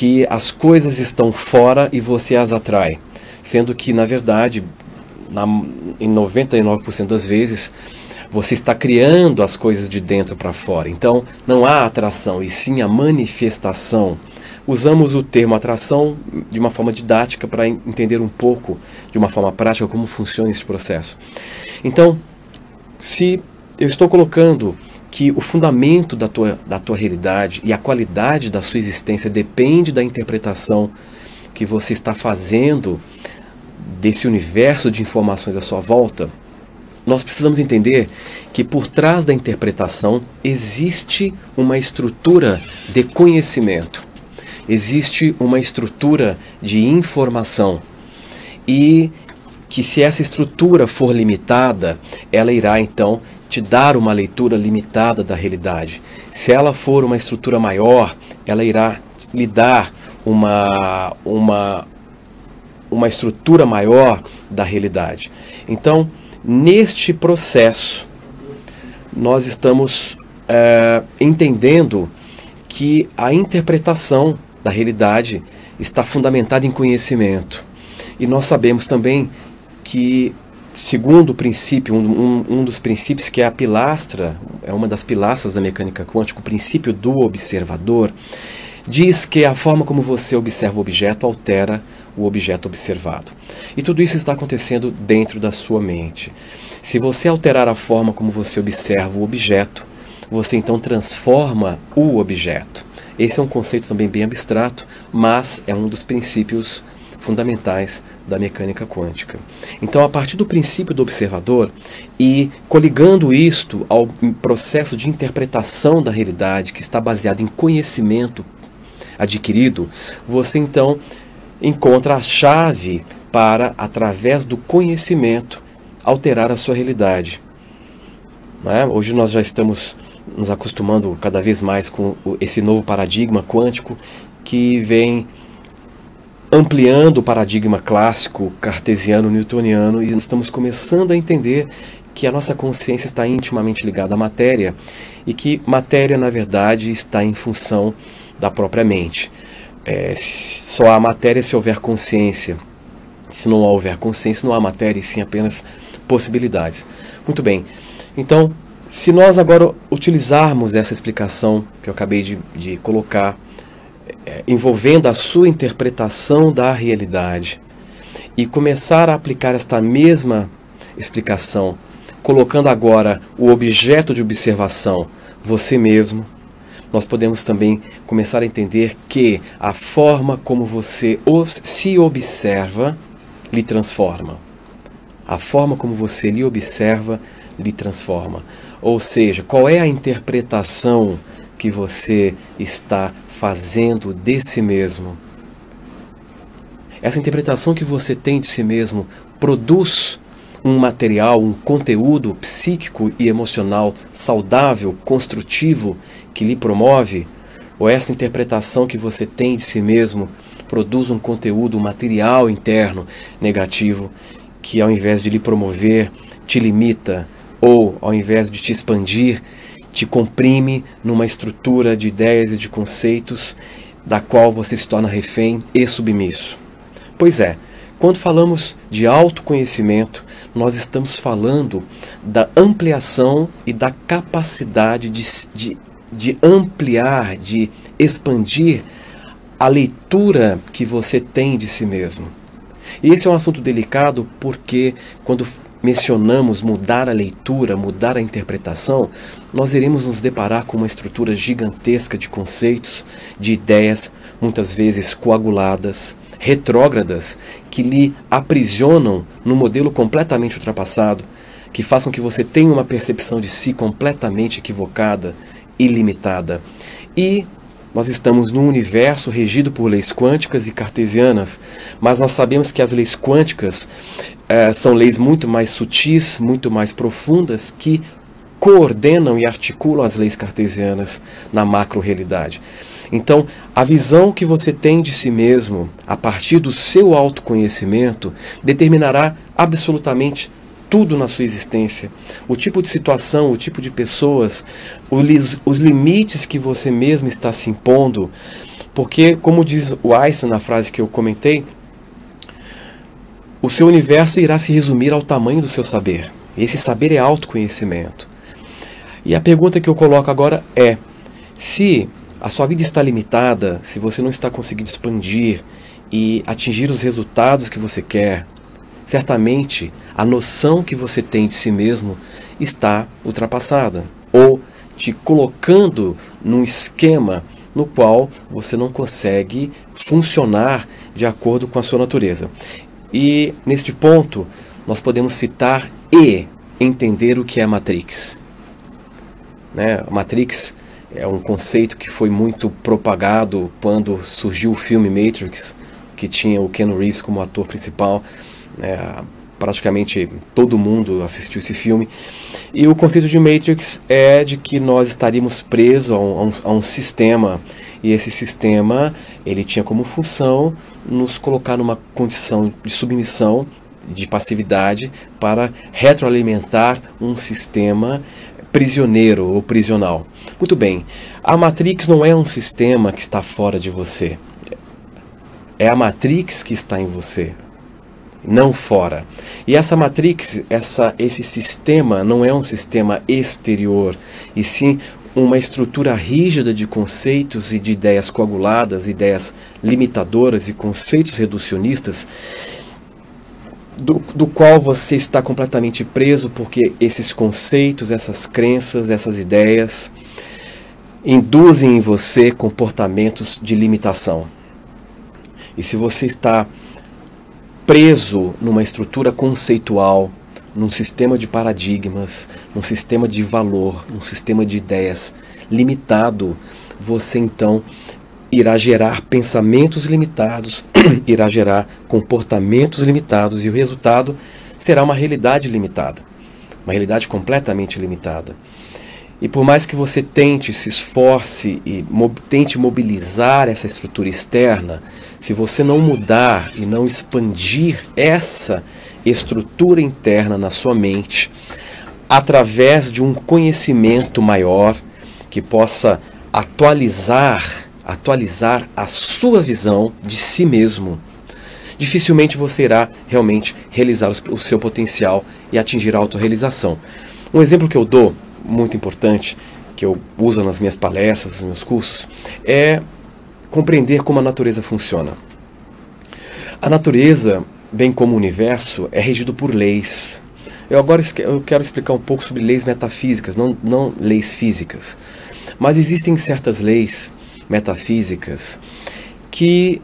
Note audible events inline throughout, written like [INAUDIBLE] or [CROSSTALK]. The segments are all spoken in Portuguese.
que as coisas estão fora e você as atrai, sendo que na verdade, na, em 99% das vezes, você está criando as coisas de dentro para fora. Então, não há atração, e sim a manifestação. Usamos o termo atração de uma forma didática para entender um pouco, de uma forma prática, como funciona esse processo. Então, se eu estou colocando que o fundamento da tua, da tua realidade e a qualidade da sua existência depende da interpretação que você está fazendo desse universo de informações à sua volta, nós precisamos entender que por trás da interpretação existe uma estrutura de conhecimento, existe uma estrutura de informação e que se essa estrutura for limitada, ela irá então te dar uma leitura limitada da realidade. Se ela for uma estrutura maior, ela irá lhe dar uma, uma, uma estrutura maior da realidade. Então, Neste processo, nós estamos é, entendendo que a interpretação da realidade está fundamentada em conhecimento. E nós sabemos também que, segundo princípio, um, um, um, dos princípios que é a pilastra, é uma das pilastras da mecânica quântica, o princípio do observador, diz que a forma como você observa o objeto altera o objeto observado. E tudo isso está acontecendo dentro da sua mente. Se você alterar a forma como você observa o objeto, você então transforma o objeto. Esse é um conceito também bem abstrato, mas é um dos princípios fundamentais da mecânica quântica. Então, a partir do princípio do observador e coligando isto ao processo de interpretação da realidade que está baseado em conhecimento adquirido, você então encontra a chave para, através do conhecimento, alterar a sua realidade. É? Hoje nós já estamos nos acostumando cada vez mais com esse novo paradigma quântico que vem ampliando o paradigma clássico cartesiano newtoniano e estamos começando a entender que a nossa consciência está intimamente ligada à matéria e que matéria na verdade está em função da própria mente. É, só há matéria se houver consciência. Se não houver consciência, não há matéria, e sim apenas possibilidades. Muito bem. Então, se nós agora utilizarmos essa explicação que eu acabei de, de colocar, envolvendo a sua interpretação da realidade, e começar a aplicar esta mesma explicação, colocando agora o objeto de observação, você mesmo, nós podemos também começar a entender que a forma como você se observa lhe transforma. A forma como você lhe observa lhe transforma. Ou seja, qual é a interpretação que você está fazendo de si mesmo? Essa interpretação que você tem de si mesmo produz um material, um conteúdo psíquico e emocional saudável, construtivo, que lhe promove, ou essa interpretação que você tem de si mesmo produz um conteúdo, um material interno negativo, que ao invés de lhe promover, te limita, ou ao invés de te expandir, te comprime numa estrutura de ideias e de conceitos da qual você se torna refém e submisso. Pois é, quando falamos de autoconhecimento, nós estamos falando da ampliação e da capacidade de, de, de ampliar, de expandir a leitura que você tem de si mesmo. E esse é um assunto delicado porque quando mencionamos mudar a leitura, mudar a interpretação, nós iremos nos deparar com uma estrutura gigantesca de conceitos, de ideias, muitas vezes coaguladas, retrógradas que lhe aprisionam num modelo completamente ultrapassado, que façam que você tenha uma percepção de si completamente equivocada e limitada. E nós estamos num universo regido por leis quânticas e cartesianas, mas nós sabemos que as leis quânticas eh, são leis muito mais sutis, muito mais profundas, que coordenam e articulam as leis cartesianas na macro-realidade. Então, a visão que você tem de si mesmo, a partir do seu autoconhecimento, determinará absolutamente tudo na sua existência. O tipo de situação, o tipo de pessoas, os, limites que você mesmo está se impondo, Porque, como diz o Einstein na frase que eu comentei, o seu universo irá se resumir ao tamanho do seu saber. Esse saber é autoconhecimento. E a pergunta que eu coloco agora é: se a sua vida está limitada, se você não está conseguindo expandir e atingir os resultados que você quer, certamente a noção que você tem de si mesmo está ultrapassada ou te colocando num esquema no qual você não consegue funcionar de acordo com a sua natureza. E neste ponto, nós podemos citar e entender o que é a Matrix. Né? Matrix é um conceito que foi muito propagado quando surgiu o filme Matrix, que tinha o Ken Reeves como ator principal. Né? praticamente todo mundo assistiu esse filme. E o conceito de Matrix é de que nós estaríamos presos a um, a um, a um sistema e esse sistema ele tinha como função nos colocar numa condição de submissão, de passividade, para retroalimentar um sistema prisioneiro ou prisional. Muito bem, a Matrix não é um sistema que está fora de você. É a Matrix que está em você não fora. E essa matrix, essa, esse sistema não é um sistema exterior, e sim uma estrutura rígida de conceitos e de ideias coaguladas, ideias limitadoras e conceitos reducionistas, do, do qual você está completamente preso porque esses conceitos, essas crenças, essas ideias induzem em você comportamentos de limitação. E se você está preso numa estrutura conceitual, num sistema de paradigmas, num sistema de valor, num sistema de ideias limitado, você então irá gerar pensamentos limitados, [CLEARS THROAT] irá gerar comportamentos limitados e o resultado será uma realidade limitada, uma realidade completamente limitada. E por mais que você tente, se esforce e tente mobilizar essa estrutura externa, se você não mudar e não expandir essa estrutura interna na sua mente, através de um conhecimento maior que possa atualizar, atualizar a sua visão de si mesmo, dificilmente você irá realmente realizar o seu potencial e atingir a autorrealização. Um exemplo que eu dou muito importante que eu uso nas minhas palestras, nos meus cursos, é compreender como a natureza funciona. A natureza, bem como o universo, é regido por leis. Eu agora eu quero explicar um pouco sobre leis metafísicas, não, não leis físicas. Mas existem certas leis metafísicas que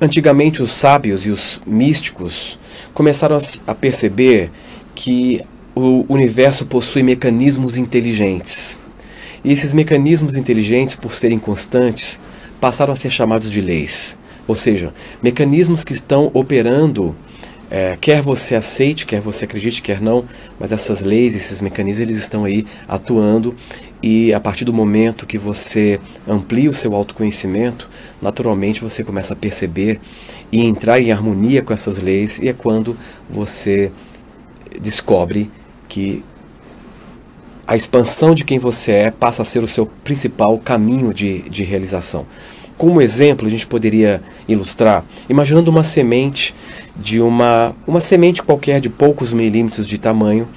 antigamente os sábios e os místicos começaram a perceber que o universo possui mecanismos inteligentes. E esses mecanismos inteligentes, por serem constantes, passaram a ser chamados de leis. Ou seja, mecanismos que estão operando, é, quer você aceite, quer você acredite, quer não, mas essas leis, esses mecanismos, eles estão aí atuando e a partir do momento que você amplia o seu autoconhecimento, naturalmente você começa a perceber e entrar em harmonia com essas leis e é quando você descobre que a expansão de quem você é passa a ser o seu principal caminho de, de realização. Como exemplo, a gente poderia ilustrar, imaginando uma semente de uma, uma semente qualquer de poucos milímetros de tamanho,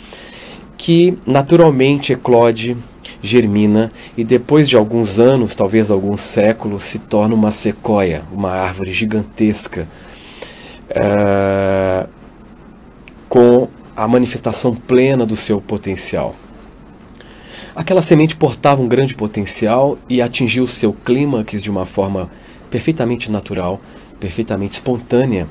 que naturalmente eclode, germina e depois de alguns anos, talvez alguns séculos, se torna uma sequoia, uma árvore gigantesca, com a manifestação plena do seu potencial. Aquela semente portava um grande potencial e atingiu seu clímax de uma forma perfeitamente natural, perfeitamente espontânea,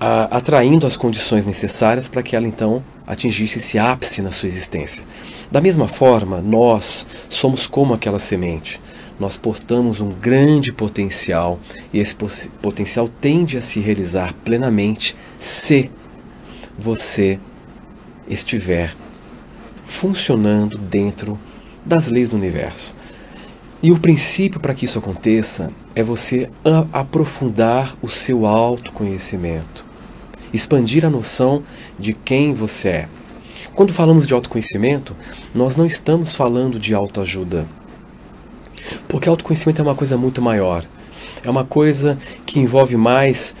a, atraindo as condições necessárias para que ela então atingisse esse ápice na sua existência. Da mesma forma, nós somos como aquela semente. Nós portamos um grande potencial e esse potencial tende a se realizar plenamente se você estiver funcionando dentro das leis do universo. E o princípio para que isso aconteça é você aprofundar o seu autoconhecimento, expandir a noção de quem você é. Quando falamos de autoconhecimento, nós não estamos falando de autoajuda. Porque autoconhecimento é uma coisa muito maior. É uma coisa que envolve mais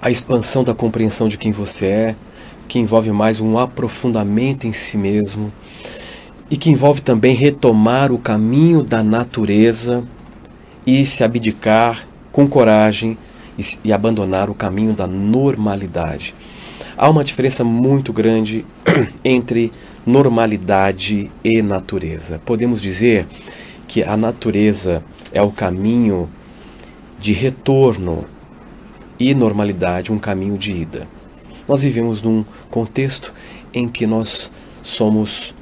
a expansão da compreensão de quem você é, que envolve mais um aprofundamento em si mesmo e que envolve também retomar o caminho da natureza e se abdicar com coragem e, e abandonar o caminho da normalidade. Há uma diferença muito grande [CLEARS THROAT] entre normalidade e natureza. Podemos dizer que a natureza é o caminho de retorno e normalidade, um caminho de ida. Nós vivemos num contexto em que nós somos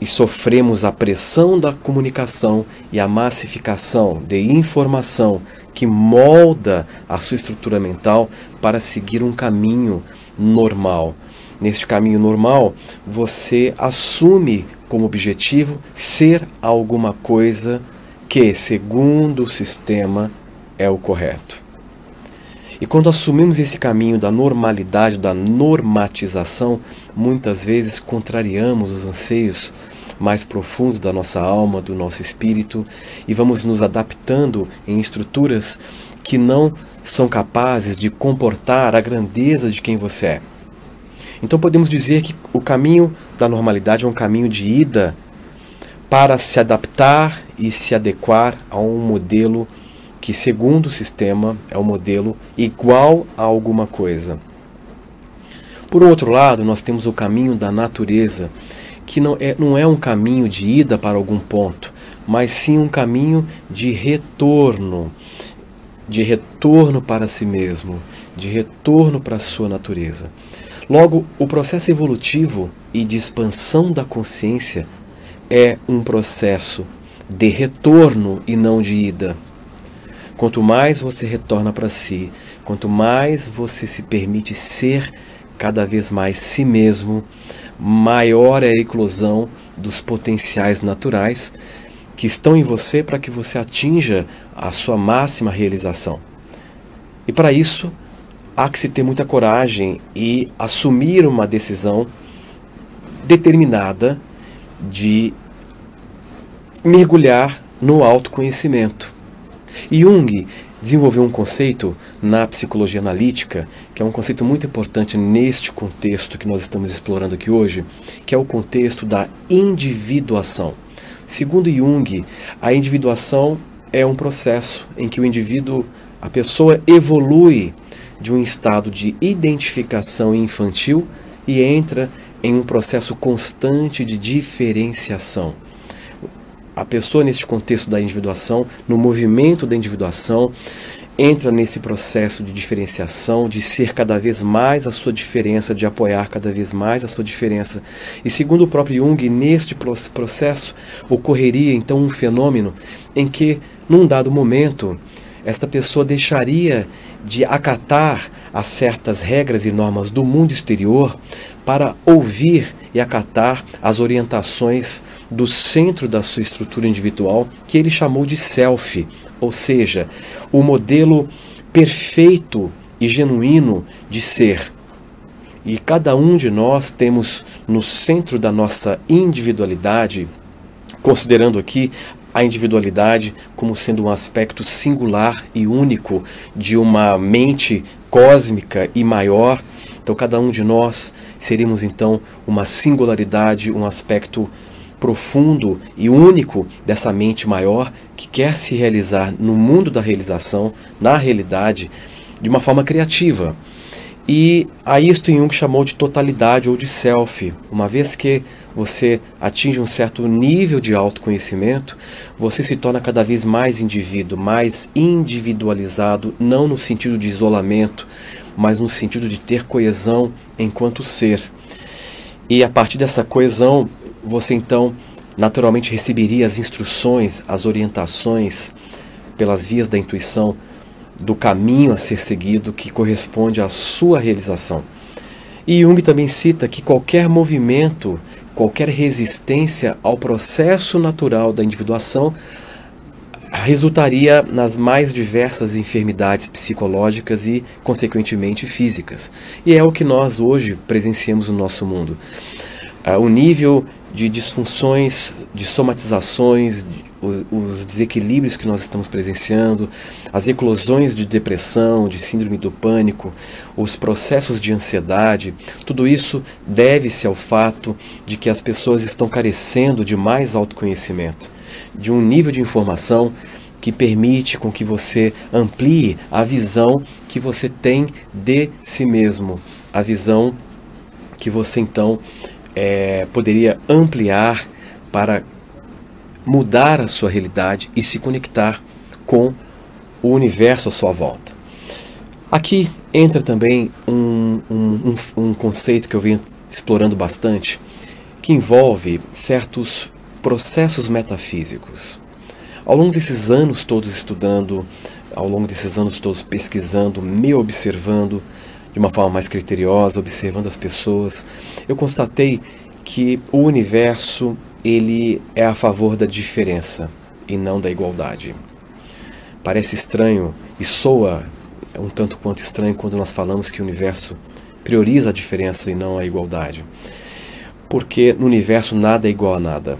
e sofremos a pressão da comunicação e a massificação de informação que molda a sua estrutura mental para seguir um caminho normal. Neste caminho normal, você assume como objetivo ser alguma coisa que, segundo o sistema, é o correto. E quando assumimos esse caminho da normalidade, da normatização, muitas vezes contrariamos os anseios mais profundos da nossa alma, do nosso espírito, e vamos nos adaptando em estruturas que não são capazes de comportar a grandeza de quem você é. Então podemos dizer que o caminho da normalidade é um caminho de ida para se adaptar e se adequar a um modelo que, segundo o sistema, é um modelo igual a alguma coisa. Por outro lado, nós temos o caminho da natureza, que não é, não é um caminho de ida para algum ponto, mas sim um caminho de retorno, de retorno para si mesmo, de retorno para a sua natureza. Logo, o processo evolutivo e de expansão da consciência é um processo de retorno e não de ida. Quanto mais você retorna para si, quanto mais você se permite ser cada vez mais si mesmo, maior é a eclosão dos potenciais naturais que estão em você para que você atinja a sua máxima realização. E para isso, há que se ter muita coragem e assumir uma decisão determinada de mergulhar no autoconhecimento. Jung desenvolveu um conceito na psicologia analítica, que é um conceito muito importante neste contexto que nós estamos explorando aqui hoje, que é o contexto da individuação. Segundo Jung, a individuação é um processo em que o indivíduo, a pessoa evolui de um estado de identificação infantil e entra em um processo constante de diferenciação a pessoa nesse contexto da individuação, no movimento da individuação, entra nesse processo de diferenciação, de ser cada vez mais a sua diferença, de apoiar cada vez mais a sua diferença. E segundo o próprio Jung, neste processo ocorreria então um fenômeno em que, num dado momento, esta pessoa deixaria de acatar a certas regras e normas do mundo exterior para ouvir e acatar as orientações do centro da sua estrutura individual, que ele chamou de self, ou seja, o modelo perfeito e genuíno de ser. E cada um de nós temos no centro da nossa individualidade, considerando aqui a individualidade como sendo um aspecto singular e único de uma mente cósmica e maior. Então, cada um de nós seríamos então uma singularidade, um aspecto profundo e único dessa mente maior que quer se realizar no mundo da realização, na realidade, de uma forma criativa. E a isto Jung chamou de totalidade ou de self, uma vez que você atinge um certo nível de autoconhecimento, você se torna cada vez mais indivíduo, mais individualizado, não no sentido de isolamento, mas no sentido de ter coesão enquanto ser. E a partir dessa coesão, você então naturalmente receberia as instruções, as orientações pelas vias da intuição do caminho a ser seguido que corresponde à sua realização. E Jung também cita que qualquer movimento, qualquer resistência ao processo natural da individuação resultaria nas mais diversas enfermidades psicológicas e, consequentemente, físicas. E é o que nós hoje presenciamos no nosso mundo. Ah, o nível de disfunções, de somatizações, os, os, desequilíbrios que nós estamos presenciando, as eclosões de depressão, de síndrome do pânico, os processos de ansiedade, tudo isso deve-se ao fato de que as pessoas estão carecendo de mais autoconhecimento, de um nível de informação que permite com que você amplie a visão que você tem de si mesmo, a visão que você então é, poderia ampliar para mudar a sua realidade e se conectar com o universo à sua volta. Aqui entra também um, um, um, um conceito que eu venho explorando bastante, que envolve certos processos metafísicos. Ao longo desses anos todos estudando, ao longo desses anos todos pesquisando, me observando, de uma forma mais criteriosa, observando as pessoas, eu constatei que o universo ele é a favor da diferença e não da igualdade. Parece estranho e soa um tanto quanto estranho quando nós falamos que o universo prioriza a diferença e não a igualdade. Porque no universo nada é igual a nada.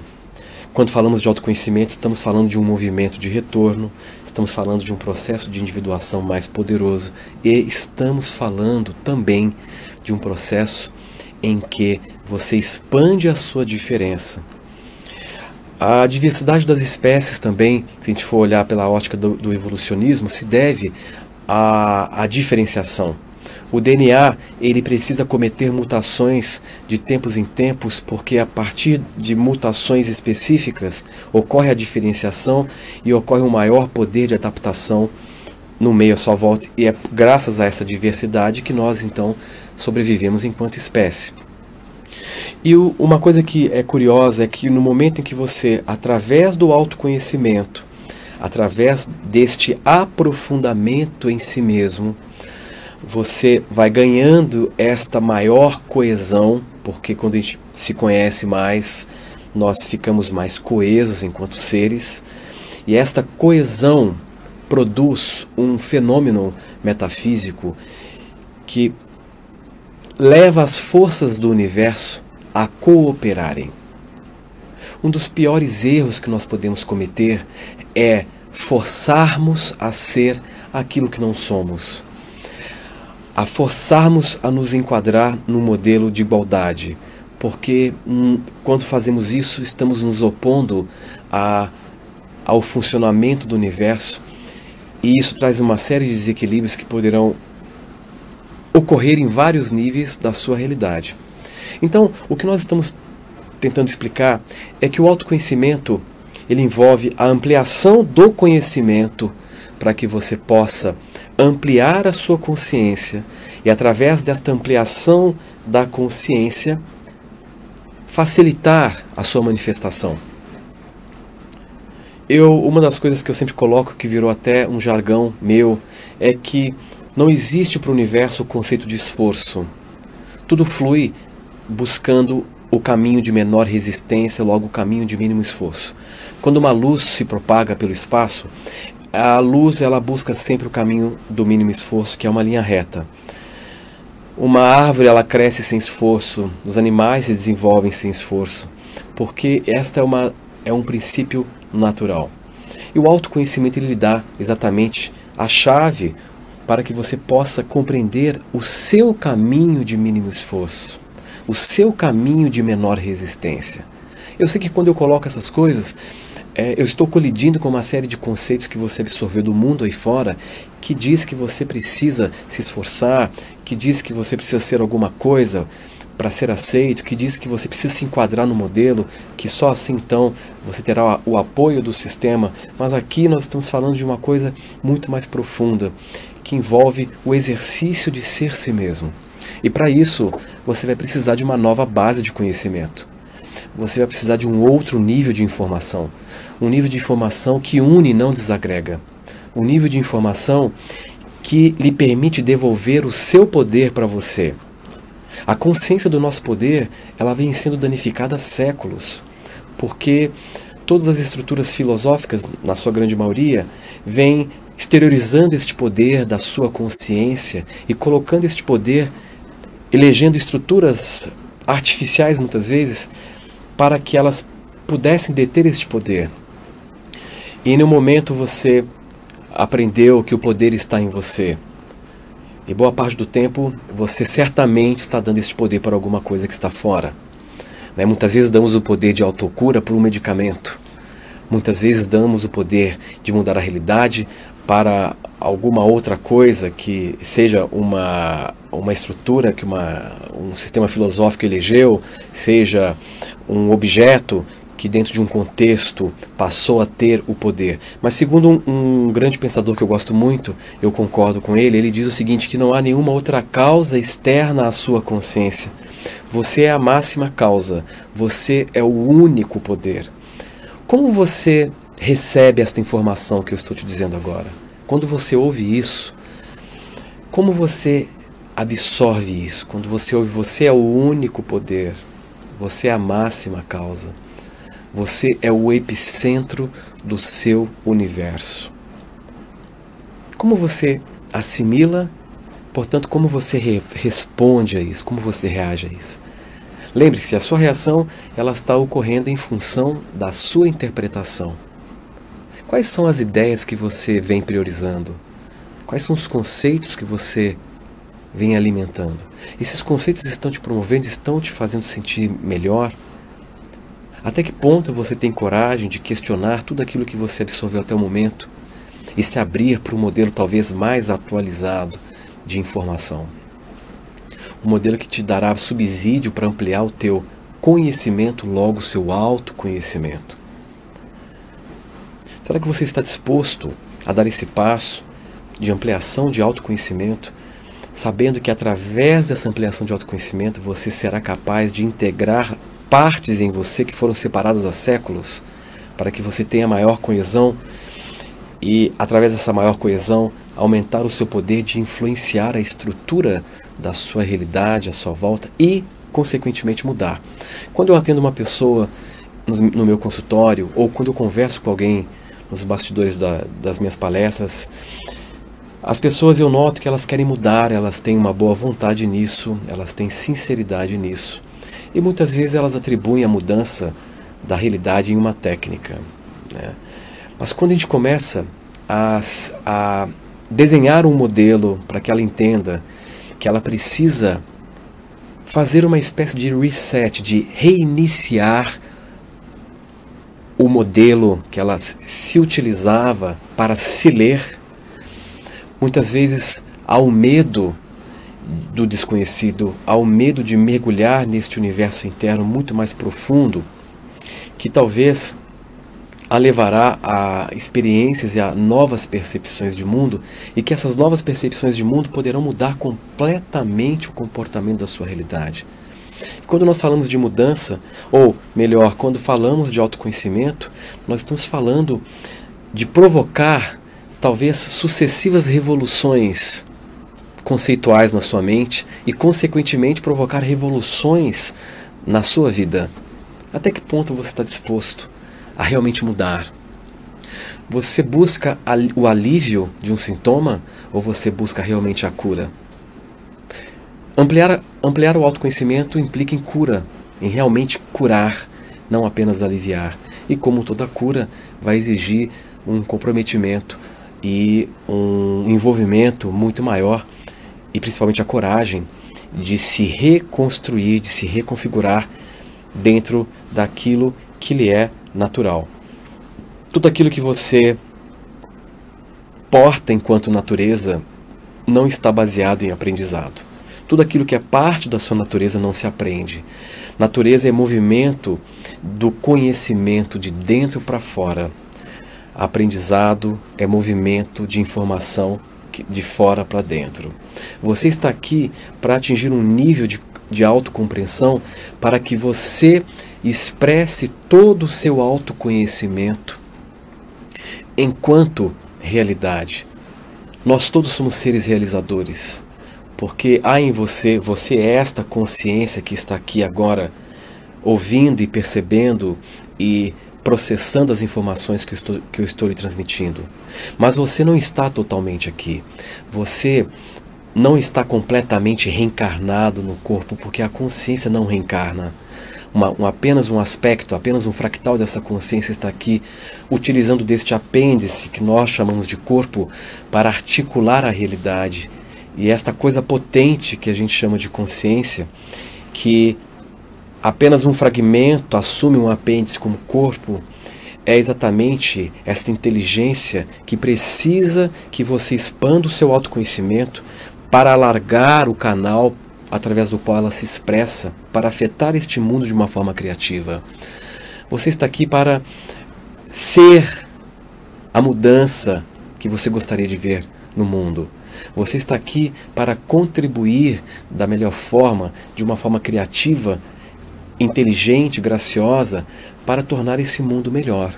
Quando falamos de autoconhecimento, estamos falando de um movimento de retorno, estamos falando de um processo de individuação mais poderoso e estamos falando também de um processo em que você expande a sua diferença. A diversidade das espécies também, se a gente for olhar pela ótica do, do evolucionismo, se deve à, à diferenciação. O DNA ele precisa cometer mutações de tempos em tempos, porque a partir de mutações específicas ocorre a diferenciação e ocorre um maior poder de adaptação no meio à sua volta. E é graças a essa diversidade que nós então sobrevivemos enquanto espécie. E o, uma coisa que é curiosa é que no momento em que você, através do autoconhecimento, através deste aprofundamento em si mesmo, você vai ganhando esta maior coesão, porque quando a gente se conhece mais, nós ficamos mais coesos enquanto seres, e esta coesão produz um fenômeno metafísico que leva as forças do universo a cooperarem. Um dos piores erros que nós podemos cometer é forçarmos a ser aquilo que não somos a forçarmos a nos enquadrar no modelo de igualdade, porque hum, quando fazemos isso, estamos nos opondo a, ao funcionamento do universo e isso traz uma série de desequilíbrios que poderão ocorrer em vários níveis da sua realidade. Então, o que nós estamos tentando explicar é que o autoconhecimento ele envolve a ampliação do conhecimento para que você possa ampliar a sua consciência e, através desta ampliação da consciência, facilitar a sua manifestação. Eu, uma das coisas que eu sempre coloco, que virou até um jargão meu, é que não existe para o universo o conceito de esforço. Tudo flui buscando o caminho de menor resistência, logo o caminho de mínimo esforço. Quando uma luz se propaga pelo espaço, a luz ela busca sempre o caminho do mínimo esforço, que é uma linha reta. Uma árvore ela cresce sem esforço, os animais se desenvolvem sem esforço, porque esta é, uma, é um princípio natural. E o autoconhecimento ele lhe dá exatamente a chave para que você possa compreender o seu caminho de mínimo esforço, o seu caminho de menor resistência. Eu sei que quando eu coloco essas coisas, é, eu estou colidindo com uma série de conceitos que você absorveu do mundo aí fora, que diz que você precisa se esforçar, que diz que você precisa ser alguma coisa para ser aceito, que diz que você precisa se enquadrar no modelo, que só assim então você terá o apoio do sistema. Mas aqui nós estamos falando de uma coisa muito mais profunda, que envolve o exercício de ser si mesmo. E para isso, você vai precisar de uma nova base de conhecimento você vai precisar de um outro nível de informação. Um nível de informação que une e não desagrega. Um nível de informação que lhe permite devolver o seu poder para você. A consciência do nosso poder, ela vem sendo danificada há séculos, porque todas as estruturas filosóficas, na sua grande maioria, vêm exteriorizando este poder da sua consciência e colocando este poder, elegendo estruturas artificiais muitas vezes, para que elas pudessem deter este poder. E no momento você aprendeu que o poder está em você. E boa parte do tempo você certamente está dando esse poder para alguma coisa que está fora. Né? Muitas vezes damos o poder de autocura por um medicamento. Muitas vezes damos o poder de mudar a realidade para alguma outra coisa que seja uma, uma estrutura que uma, um sistema filosófico elegeu, seja um objeto que dentro de um contexto passou a ter o poder. Mas segundo um, um, grande pensador que eu gosto muito, eu concordo com ele, ele diz o seguinte, que não há nenhuma outra causa externa à sua consciência. Você é a máxima causa, você é o único poder. Como você recebe esta informação que eu estou te dizendo agora? Quando você ouve isso, como você absorve isso? Quando você ouve, você é o único poder, você é a máxima causa. Você é o epicentro do seu universo. Como você assimila, portanto, como você re responde a isso, como você reage a isso. Lembre-se, a sua reação ela está ocorrendo em função da sua interpretação. Quais são as ideias que você vem priorizando? Quais são os conceitos que você vem alimentando? Esses conceitos estão te promovendo, estão te fazendo sentir melhor? Até que ponto você tem coragem de questionar tudo aquilo que você absorveu até o momento e se abrir para um modelo talvez mais atualizado de informação? Um modelo que te dará subsídio para ampliar o teu conhecimento, logo o seu autoconhecimento. Será que você está disposto a dar esse passo de ampliação de autoconhecimento, sabendo que através dessa ampliação de autoconhecimento você será capaz de integrar partes em você que foram separadas há séculos, para que você tenha maior coesão e, através dessa maior coesão, aumentar o seu poder de influenciar a estrutura da sua realidade à sua volta e, consequentemente, mudar. Quando eu atendo uma pessoa no, no meu consultório ou quando eu converso com alguém nos bastidores da, das minhas palestras, as pessoas eu noto que elas querem mudar, elas têm uma boa vontade nisso, elas têm sinceridade nisso. E muitas vezes elas atribuem a mudança da realidade em uma técnica. Né? Mas quando a gente começa a, a desenhar um modelo para que ela entenda que ela precisa fazer uma espécie de reset, de reiniciar o modelo que ela se utilizava para se ler, muitas vezes ao medo do desconhecido, ao medo de mergulhar neste universo interno muito mais profundo, que talvez a levará a experiências e a novas percepções de mundo, e que essas novas percepções de mundo poderão mudar completamente o comportamento da sua realidade. E quando nós falamos de mudança, ou melhor, quando falamos de autoconhecimento, nós estamos falando de provocar talvez sucessivas revoluções conceituais na sua mente e, consequentemente, provocar revoluções na sua vida. Até que ponto você está disposto a realmente mudar? Você busca o alívio de um sintoma ou você busca realmente a cura? Ampliar, ampliar o autoconhecimento implica em cura, em realmente curar, não apenas aliviar. E como toda cura, vai exigir um comprometimento e um envolvimento muito maior e principalmente a coragem de se reconstruir, de se reconfigurar dentro daquilo que lhe é natural. Tudo aquilo que você porta enquanto natureza não está baseado em aprendizado. Tudo aquilo que é parte da sua natureza não se aprende. Natureza é movimento do conhecimento de dentro para fora. Aprendizado é movimento de informação de fora para dentro. Você está aqui para atingir um nível de, de autocompreensão para que você expresse todo o seu autoconhecimento enquanto realidade. Nós todos somos seres realizadores, porque há em você, você é esta consciência que está aqui agora, ouvindo e percebendo e processando as informações que eu, estou, que eu estou lhe transmitindo. Mas você não está totalmente aqui. Você não está completamente reencarnado no corpo, porque a consciência não reencarna. uma, um, apenas um aspecto, apenas um fractal dessa consciência está aqui, utilizando deste apêndice que nós chamamos de corpo para articular a realidade. E esta coisa potente que a gente chama de consciência, que apenas um fragmento assume um apêndice como corpo, é exatamente esta inteligência que precisa que você expanda o seu autoconhecimento para alargar o canal através do qual ela se expressa, para afetar este mundo de uma forma criativa. Você está aqui para ser a mudança que você gostaria de ver no mundo. Você está aqui para contribuir da melhor forma, de uma forma criativa, inteligente, graciosa, para tornar esse mundo melhor.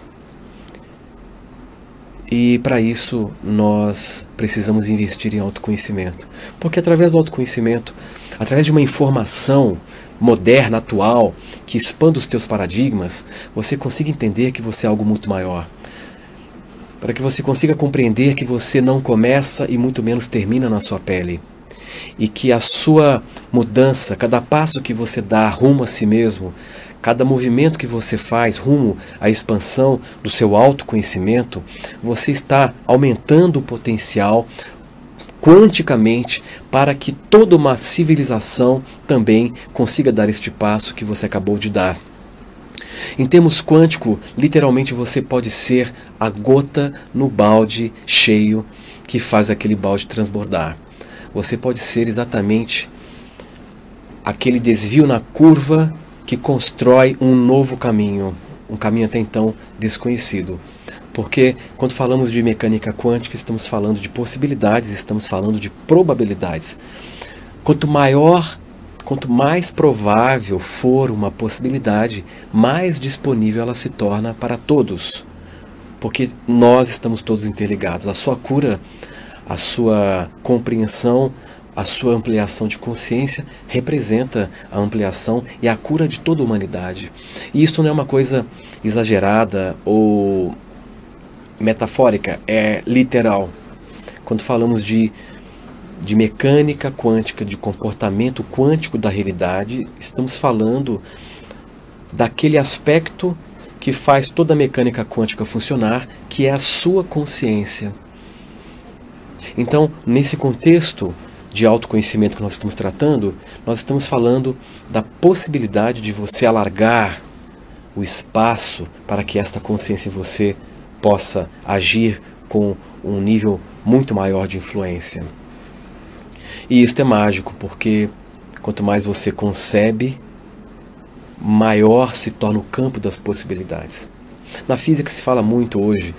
E para isso nós precisamos investir em autoconhecimento. Porque através do autoconhecimento, através de uma informação moderna, atual, que expanda os teus paradigmas, você consiga entender que você é algo muito maior. Para que você consiga compreender que você não começa e muito menos termina na sua pele. E que a sua mudança, cada passo que você dá rumo a si mesmo, cada movimento que você faz rumo à expansão do seu autoconhecimento, você está aumentando o potencial quanticamente para que toda uma civilização também consiga dar este passo que você acabou de dar. Em termos quântico, literalmente você pode ser a gota no balde cheio que faz aquele balde transbordar. Você pode ser exatamente aquele desvio na curva que constrói um novo caminho, um caminho até então desconhecido. Porque quando falamos de mecânica quântica, estamos falando de possibilidades, estamos falando de probabilidades. Quanto maior, quanto mais provável for uma possibilidade, mais disponível ela se torna para todos. Porque nós estamos todos interligados. A sua cura, a sua compreensão, a sua ampliação de consciência representa a ampliação e a cura de toda a humanidade. E isso não é uma coisa exagerada ou metafórica, é literal. Quando falamos de, de mecânica quântica, de comportamento quântico da realidade, estamos falando daquele aspecto que faz toda a mecânica quântica funcionar, que é a sua consciência. Então, nesse contexto, de autoconhecimento que nós estamos tratando, nós estamos falando da possibilidade de você alargar o espaço para que esta consciência em você possa agir com um nível muito maior de influência. E isso é mágico, porque quanto mais você concebe, maior se torna o campo das possibilidades. Na física se fala muito hoje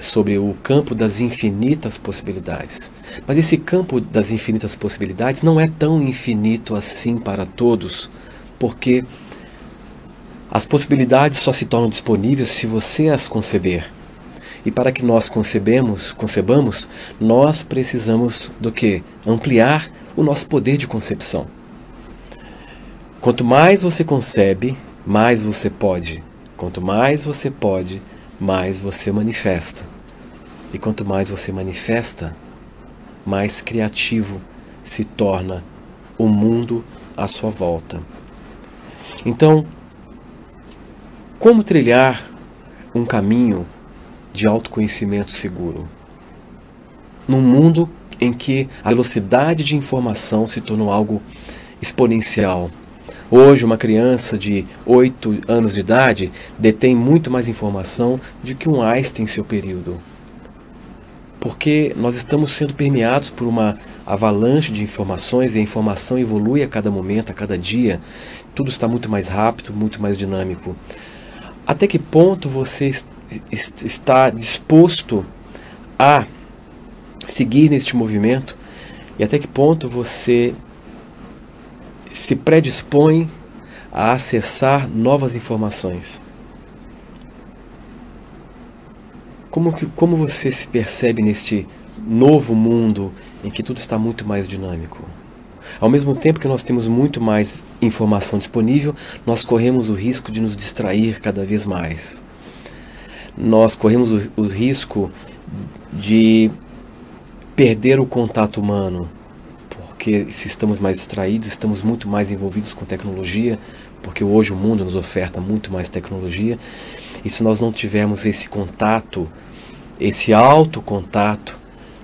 sobre o campo das infinitas possibilidades. Mas esse campo das infinitas possibilidades não é tão infinito assim para todos, porque as possibilidades só se tornam disponíveis se você as conceber. E para que nós concebemos, concebamos, nós precisamos do que? Ampliar o nosso poder de concepção. Quanto mais você concebe, mais você pode. Quanto mais você pode, mais você manifesta. E quanto mais você manifesta, mais criativo se torna o mundo à sua volta. Então, como trilhar um caminho de autoconhecimento seguro? Num mundo em que a velocidade de informação se tornou algo exponencial. Hoje, uma criança de 8 anos de idade detém muito mais informação do que um Einstein em seu período porque nós estamos sendo permeados por uma avalanche de informações e a informação evolui a cada momento, a cada dia. Tudo está muito mais rápido, muito mais dinâmico. Até que ponto você está disposto a seguir neste movimento e até que ponto você se predispõe a acessar novas informações? Como, que, como você se percebe neste novo mundo em que tudo está muito mais dinâmico? Ao mesmo tempo que nós temos muito mais informação disponível, nós corremos o risco de nos distrair cada vez mais. Nós corremos o, o risco de perder o contato humano, porque se estamos mais distraídos, estamos muito mais envolvidos com tecnologia, porque hoje o mundo nos oferta muito mais tecnologia, e se nós não tivermos esse contato, esse autocontato,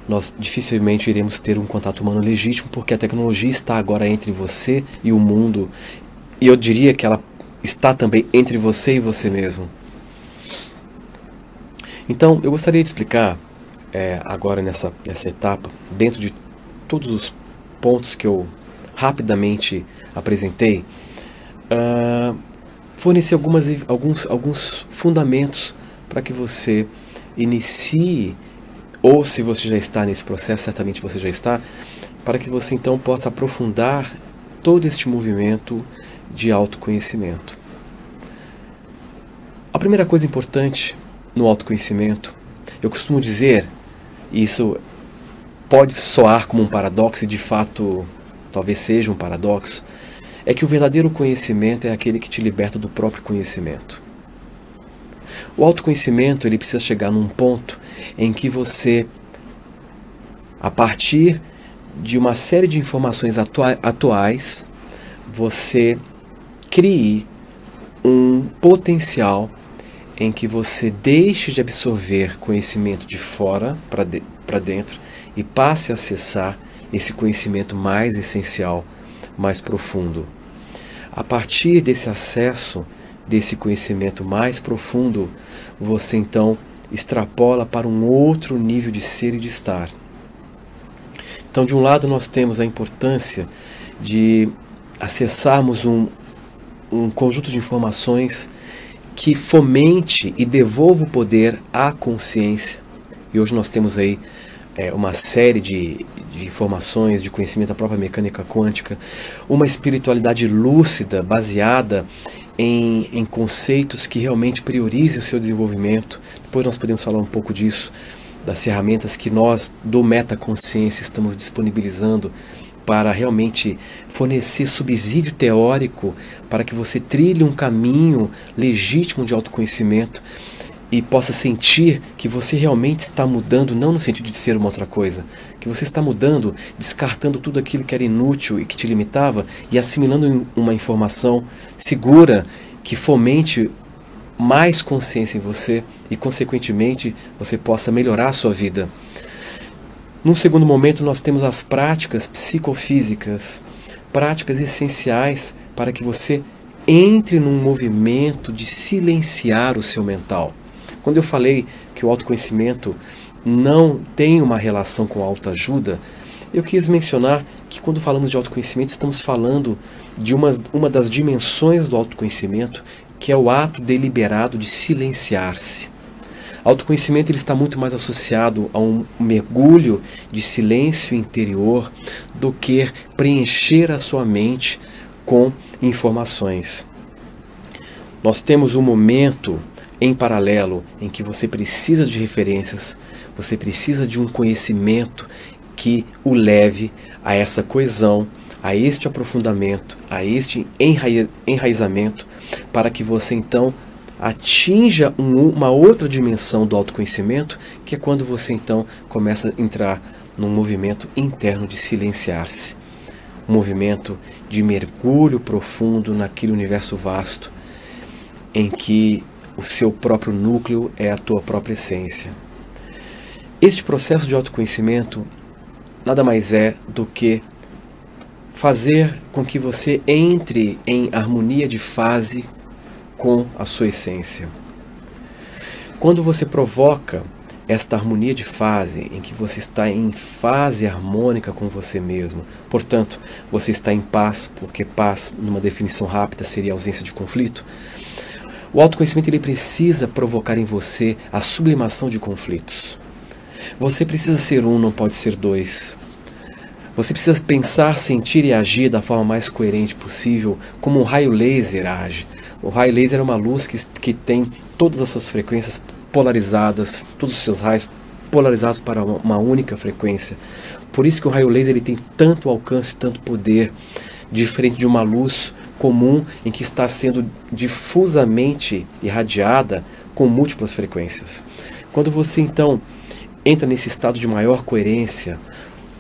nós dificilmente iremos ter um contato humano legítimo, porque a tecnologia está agora entre você e o mundo, e eu diria que ela está também entre você e você mesmo. Então, eu gostaria de explicar é, agora nessa, nessa etapa, dentro de todos os pontos que eu rapidamente apresentei, uh, fornecer algumas, alguns, alguns fundamentos para que você inicie, ou se você já está nesse processo, certamente você já está, para que você então possa aprofundar todo este movimento de autoconhecimento. A primeira coisa importante no autoconhecimento, eu costumo dizer, e isso pode soar como um paradoxo e de fato talvez seja um paradoxo, é que o verdadeiro conhecimento é aquele que te liberta do próprio conhecimento. O autoconhecimento ele precisa chegar num ponto em que você, a partir de uma série de informações atua atuais, você crie um potencial em que você deixe de absorver conhecimento de fora para de, dentro e passe a acessar esse conhecimento mais essencial, mais profundo. A partir desse acesso, desse conhecimento mais profundo, você então extrapola para um outro nível de ser e de estar. Então, de um lado, nós temos a importância de acessarmos um, um conjunto de informações que fomente e devolva o poder à consciência. E hoje nós temos aí é, uma série de, de informações, de conhecimento da própria mecânica quântica, uma espiritualidade lúcida, baseada em, em conceitos que realmente priorizem o seu desenvolvimento. Depois nós podemos falar um pouco disso, das ferramentas que nós, do Metaconsciência, estamos disponibilizando para realmente fornecer subsídio teórico para que você trilhe um caminho legítimo de autoconhecimento e possa sentir que você realmente está mudando, não no sentido de ser uma outra coisa, que você está mudando, descartando tudo aquilo que era inútil e que te limitava e assimilando uma informação segura que fomente mais consciência em você e, consequentemente, você possa melhorar a sua vida. Num segundo momento, nós temos as práticas psicofísicas, práticas essenciais para que você entre num movimento de silenciar o seu mental. Quando eu falei que o autoconhecimento não tem uma relação com a autoajuda, eu quis mencionar que quando falamos de autoconhecimento, estamos falando de uma, uma das dimensões do autoconhecimento, que é o ato deliberado de silenciar-se. Autoconhecimento ele está muito mais associado a um mergulho de silêncio interior do que preencher a sua mente com informações. Nós temos um momento em paralelo em que você precisa de referências, você precisa de um conhecimento que o leve a essa coesão, a este aprofundamento, a este enraizamento, para que você então atinja um, uma outra dimensão do autoconhecimento, que é quando você então começa a entrar num movimento interno de silenciar-se, um movimento de mergulho profundo naquele universo vasto em que o seu próprio núcleo é a tua própria essência. Este processo de autoconhecimento nada mais é do que fazer com que você entre em harmonia de fase com a sua essência. Quando você provoca esta harmonia de fase em que você está em fase harmônica com você mesmo, portanto, você está em paz, porque paz, numa definição rápida, seria ausência de conflito. O autoconhecimento ele precisa provocar em você a sublimação de conflitos. Você precisa ser um, não pode ser dois. Você precisa pensar, sentir e agir da forma mais coerente possível, como um raio laser age. O raio laser é uma luz que, que tem todas as suas frequências polarizadas, todos os seus raios polarizados para uma, uma única frequência. Por isso que o raio laser ele tem tanto alcance, tanto poder, diferente de uma luz comum em que está sendo difusamente irradiada com múltiplas frequências. Quando você então entra nesse estado de maior coerência,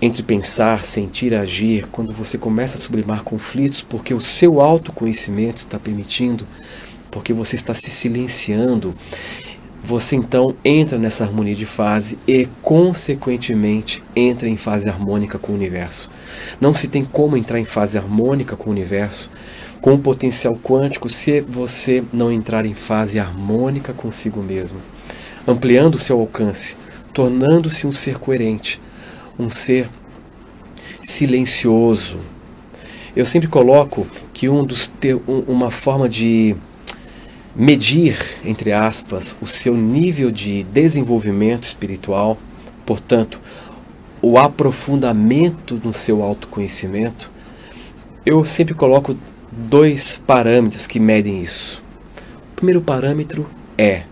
entre pensar, sentir agir, quando você começa a sublimar conflitos, porque o seu autoconhecimento está permitindo, porque você está se silenciando, você então entra nessa harmonia de fase e, consequentemente, entra em fase harmônica com o universo. Não se tem como entrar em fase harmônica com o universo, com o potencial quântico, se você não entrar em fase harmônica consigo mesmo, ampliando o seu alcance, tornando-se um ser coerente, um ser silencioso. Eu sempre coloco que um dos uma forma de medir, entre aspas, o seu nível de desenvolvimento espiritual, portanto, o aprofundamento no seu autoconhecimento, eu sempre coloco dois parâmetros que medem isso. O primeiro parâmetro é: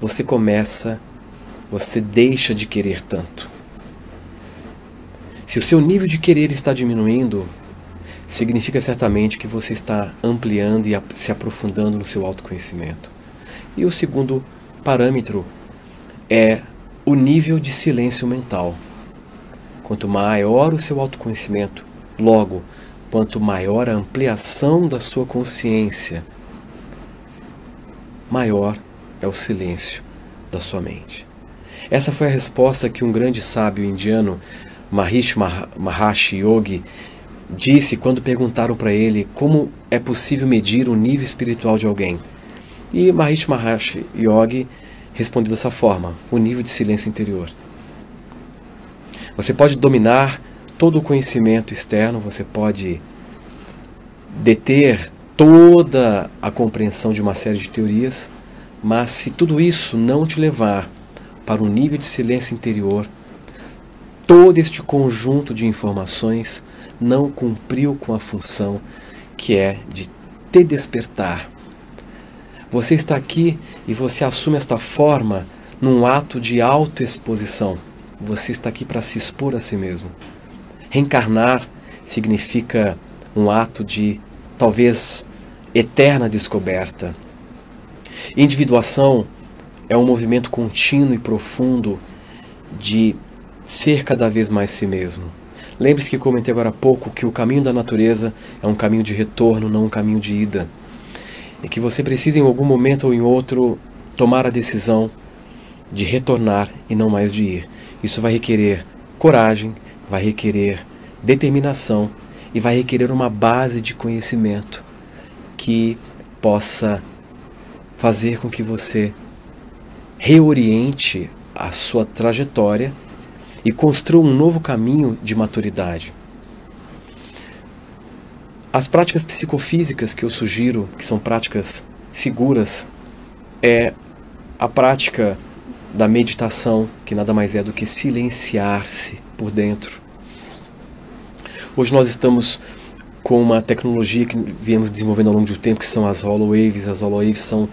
você começa, você deixa de querer tanto. Se o seu nível de querer está diminuindo, significa certamente que você está ampliando e se aprofundando no seu autoconhecimento. E o segundo parâmetro é o nível de silêncio mental. Quanto maior o seu autoconhecimento, logo, quanto maior a ampliação da sua consciência, maior é o silêncio da sua mente. Essa foi a resposta que um grande sábio indiano, Maharishi Maharshi Yogi, disse quando perguntaram para ele como é possível medir o nível espiritual de alguém. E Maharishi Maharshi Yogi respondeu dessa forma: o nível de silêncio interior. Você pode dominar todo o conhecimento externo, você pode deter toda a compreensão de uma série de teorias, mas se tudo isso não te levar para um nível de silêncio interior, todo este conjunto de informações não cumpriu com a função que é de te despertar. Você está aqui e você assume esta forma num ato de autoexposição. Você está aqui para se expor a si mesmo. Reencarnar significa um ato de talvez eterna descoberta. Individuação é um movimento contínuo e profundo de ser cada vez mais si mesmo. Lembre-se que comentei agora há pouco que o caminho da natureza é um caminho de retorno, não um caminho de ida. E que você precisa em algum momento ou em outro tomar a decisão de retornar e não mais de ir. Isso vai requerer coragem, vai requerer determinação e vai requerer uma base de conhecimento que possa fazer com que você reoriente a sua trajetória e construa um novo caminho de maturidade. As práticas psicofísicas que eu sugiro, que são práticas seguras, é a prática da meditação, que nada mais é do que silenciar-se por dentro. Hoje nós estamos com uma tecnologia que viemos desenvolvendo ao longo do tempo, que são as holowaves. As holowaves são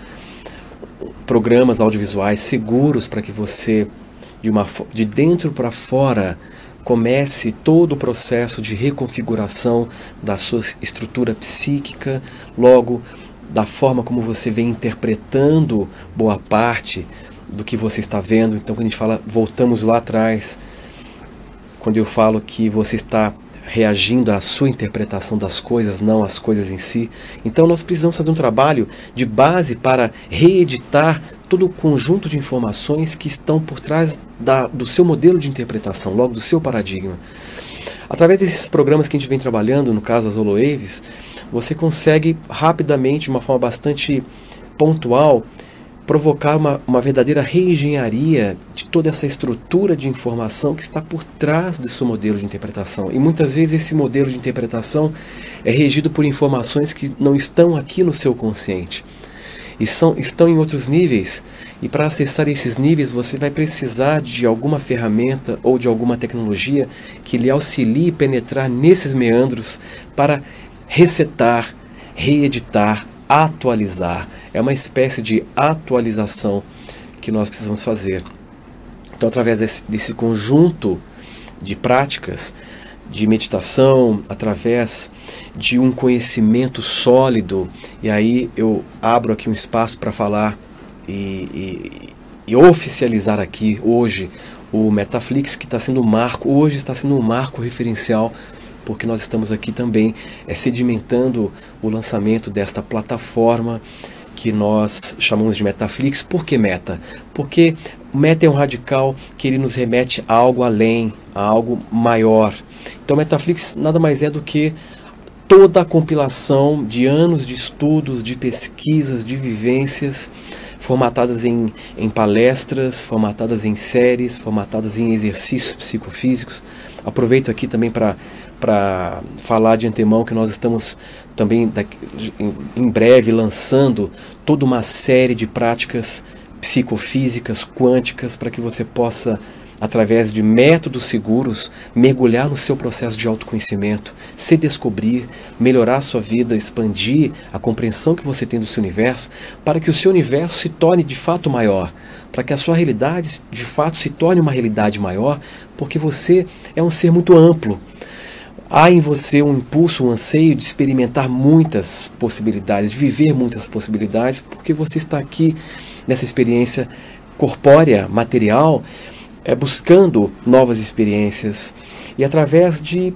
programas audiovisuais seguros para que você de, uma, de dentro para fora, comece todo o processo de reconfiguração da sua estrutura psíquica, logo da forma como você vem interpretando boa parte do que você está vendo. Então, quando a gente fala, voltamos lá atrás, quando eu falo que você está reagindo à sua interpretação das coisas, não às coisas em si. Então nós precisamos fazer um trabalho de base para reeditar todo o conjunto de informações que estão por trás da, do seu modelo de interpretação, logo do seu paradigma. Através desses programas que a gente vem trabalhando, no caso as Holowaves, você consegue rapidamente, de uma forma bastante pontual, provocar uma, uma verdadeira reengenharia de toda essa estrutura de informação que está por trás do seu modelo de interpretação. E muitas vezes esse modelo de interpretação é regido por informações que não estão aqui no seu consciente. E são, estão em outros níveis, e para acessar esses níveis você vai precisar de alguma ferramenta ou de alguma tecnologia que lhe auxilie penetrar nesses meandros para resetar, reeditar, atualizar. É uma espécie de atualização que nós precisamos fazer. Então, através desse, desse conjunto de práticas, de meditação, através de um conhecimento sólido, e aí eu abro aqui um espaço para falar e, e, e, oficializar aqui hoje o Metaflix, que está sendo um marco, hoje está sendo um marco referencial, porque nós estamos aqui também é, sedimentando o lançamento desta plataforma que nós chamamos de Metaflix. Por que meta? Porque meta é um radical que ele nos remete a algo além, a algo maior. Então Metaflix nada mais é do que toda a compilação de anos de estudos, de pesquisas, de vivências, formatadas em, em palestras, formatadas em séries, formatadas em exercícios psicofísicos. Aproveito aqui também para falar de antemão que nós estamos também em breve lançando toda uma série de práticas psicofísicas, quânticas, para que você possa através de métodos seguros, mergulhar no seu processo de autoconhecimento, se descobrir, melhorar a sua vida, expandir a compreensão que você tem do seu universo, para que o seu universo se torne de fato maior, para que a sua realidade de fato se torne uma realidade maior, porque você é um ser muito amplo. Há em você um impulso, um anseio de experimentar muitas possibilidades, de viver muitas possibilidades, porque você está aqui nessa experiência corpórea, material, é, buscando novas experiências. E através de,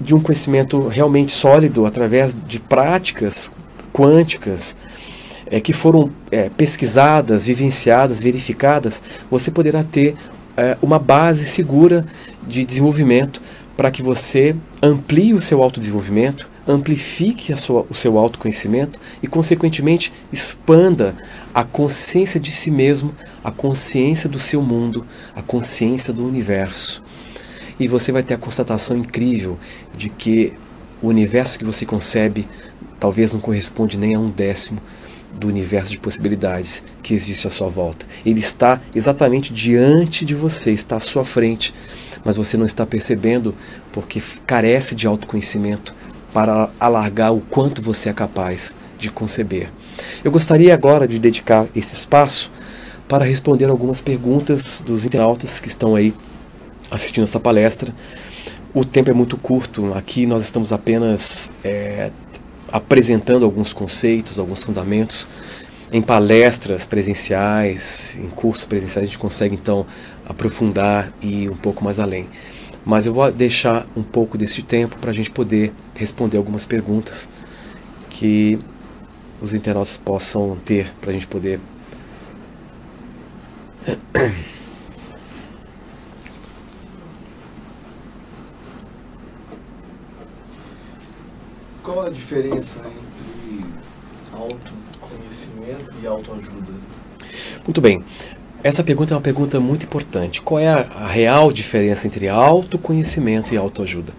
de um conhecimento realmente sólido, através de práticas quânticas é, que foram é, pesquisadas, vivenciadas, verificadas, você poderá ter é, uma base segura de desenvolvimento para que você amplie o seu autodesenvolvimento, amplifique sua, o seu autoconhecimento e, consequentemente, expanda a consciência de si mesmo, a consciência do seu mundo, a consciência do universo. E você vai ter a constatação incrível de que o universo que você concebe talvez não corresponde nem a um décimo do universo de possibilidades que existe à sua volta. Ele está exatamente diante de você, está à sua frente, mas você não está percebendo porque carece de autoconhecimento para alargar o quanto você é capaz de conceber. Eu gostaria agora de dedicar esse espaço para responder algumas perguntas dos internautas que estão aí assistindo essa palestra. O tempo é muito curto, aqui nós estamos apenas é, apresentando alguns conceitos, alguns fundamentos. Em palestras presenciais, em cursos presenciais, a gente consegue então aprofundar e ir um pouco mais além. Mas eu vou deixar um pouco desse tempo para a gente poder responder algumas perguntas que os internautas possam ter para a gente poder. [COUGHS] Qual a diferença entre autoconhecimento e autoajuda? Muito bem. Essa pergunta é uma pergunta muito importante. Qual é a, real diferença entre autoconhecimento e autoajuda?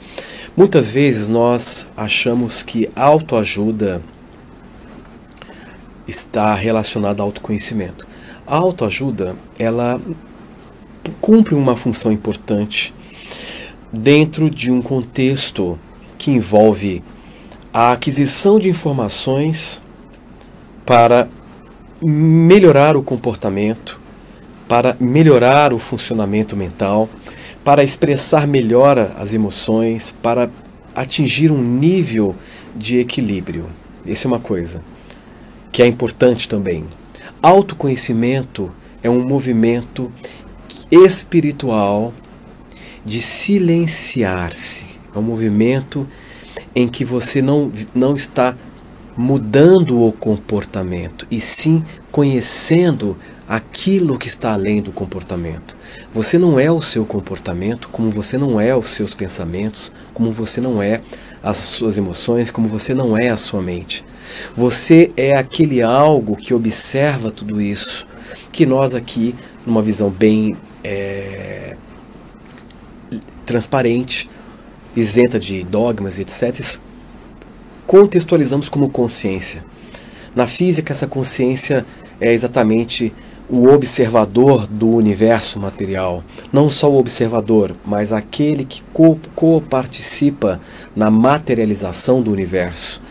Muitas vezes nós achamos que autoajuda está relacionada ao autoconhecimento. A autoajuda, ela cumpre uma função importante dentro de um contexto que envolve a aquisição de informações para melhorar o comportamento, para melhorar o funcionamento mental, para expressar melhor as emoções, para atingir um nível de equilíbrio. Isso é uma coisa que é importante também. Autoconhecimento é um movimento espiritual de silenciar-se. É um movimento em que você não, não está mudando o comportamento, e sim conhecendo aquilo que está além do comportamento. Você não é o seu comportamento, como você não é os seus pensamentos, como você não é as suas emoções, como você não é a sua mente. Você é aquele algo que observa tudo isso, que nós aqui, numa visão bem é, transparente, isenta de dogmas, etc., contextualizamos como consciência. Na física, essa consciência é exatamente o observador do universo material. Não só o observador, mas aquele que co-participa na materialização do universo.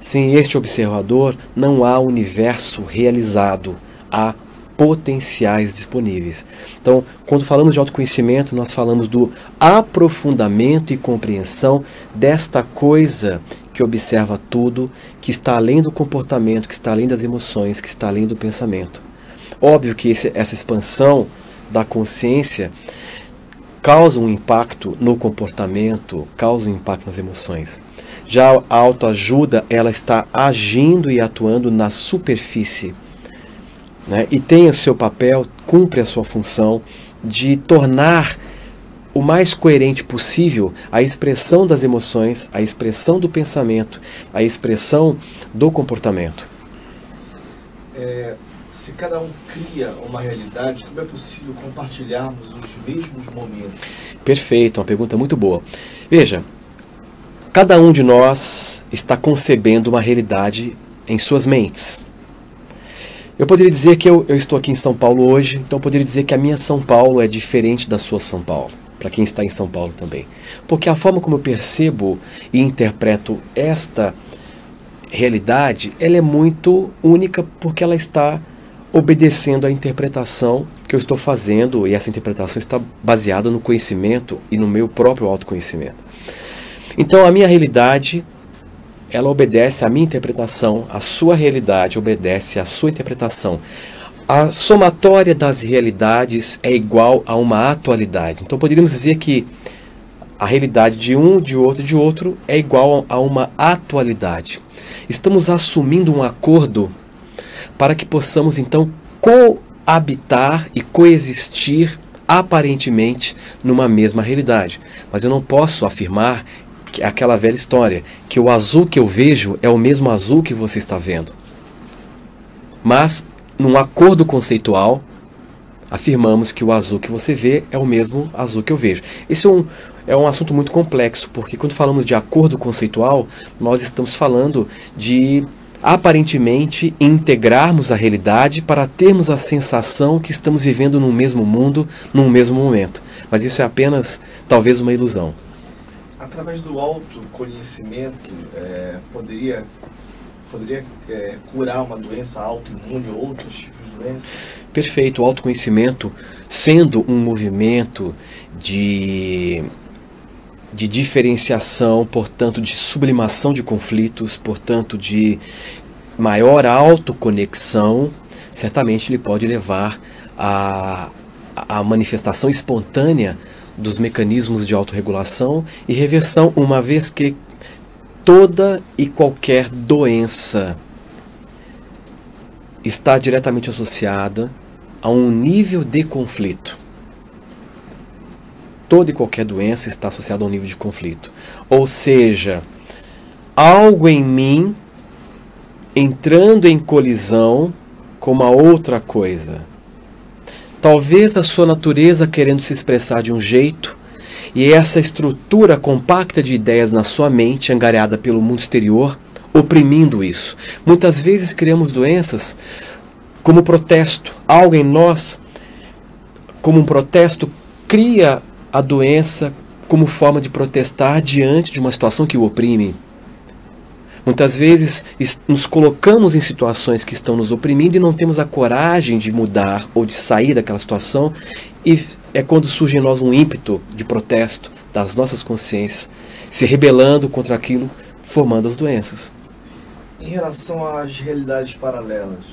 Sem este observador, não há universo realizado, há potenciais disponíveis. Então, quando falamos de autoconhecimento, nós falamos do aprofundamento e compreensão desta coisa que observa tudo, que está além do comportamento, que está além das emoções, que está além do pensamento. Óbvio que esse, essa expansão da consciência causa um impacto no comportamento, causa um impacto nas emoções. Já a autoajuda, ela está agindo e atuando na superfície. Né? E tem o seu papel, cumpre a sua função de tornar o mais coerente possível a expressão das emoções, a expressão do pensamento, a expressão do comportamento. É, se cada um cria uma realidade, como é possível compartilharmos os mesmos momentos? Perfeito, uma pergunta muito boa. Veja, cada um de nós está concebendo uma realidade em suas mentes. Eu poderia dizer que eu, eu estou aqui em São Paulo hoje, então eu poderia dizer que a minha São Paulo é diferente da sua São Paulo para quem está em São Paulo também. Porque a forma como eu percebo e interpreto esta realidade, ela é muito única porque ela está obedecendo à interpretação que eu estou fazendo e essa interpretação está baseada no conhecimento e no meu próprio autoconhecimento. Então a minha realidade ela obedece à minha interpretação, a sua realidade obedece à sua interpretação. A somatória das realidades é igual a uma atualidade. Então poderíamos dizer que a realidade de um, de outro, de outro é igual a uma atualidade. Estamos assumindo um acordo para que possamos então coabitar e coexistir aparentemente numa mesma realidade. Mas eu não posso afirmar que aquela velha história que o azul que eu vejo é o mesmo azul que você está vendo. Mas num acordo conceitual, afirmamos que o azul que você vê é o mesmo azul que eu vejo. Isso é um, é um assunto muito complexo, porque quando falamos de acordo conceitual, nós estamos falando de aparentemente integrarmos a realidade para termos a sensação que estamos vivendo no mesmo mundo, num mesmo momento. Mas isso é apenas, talvez, uma ilusão. Através do autoconhecimento, é, poderia poderia é, curar uma doença autoimune ou outros tipos de doenças? Perfeito. O autoconhecimento, sendo um movimento de, de diferenciação, portanto, de sublimação de conflitos, portanto, de maior autoconexão, certamente ele pode levar a, a manifestação espontânea dos mecanismos de autorregulação e reversão, uma vez que toda e qualquer doença está diretamente associada a um nível de conflito. Toda e qualquer doença está associada a um nível de conflito. Ou seja, algo em mim entrando em colisão com uma outra coisa. Talvez a sua natureza querendo se expressar de um jeito e essa estrutura compacta de ideias na sua mente, angariada pelo mundo exterior, oprimindo isso. Muitas vezes criamos doenças como protesto. Algo em nós, como um protesto, cria a doença como forma de protestar diante de uma situação que o oprime. Muitas vezes nos colocamos em situações que estão nos oprimindo e não temos a coragem de mudar ou de sair daquela situação e é quando surge em nós um ímpeto de protesto das nossas consciências, se rebelando contra aquilo, formando as doenças. Em relação às realidades paralelas,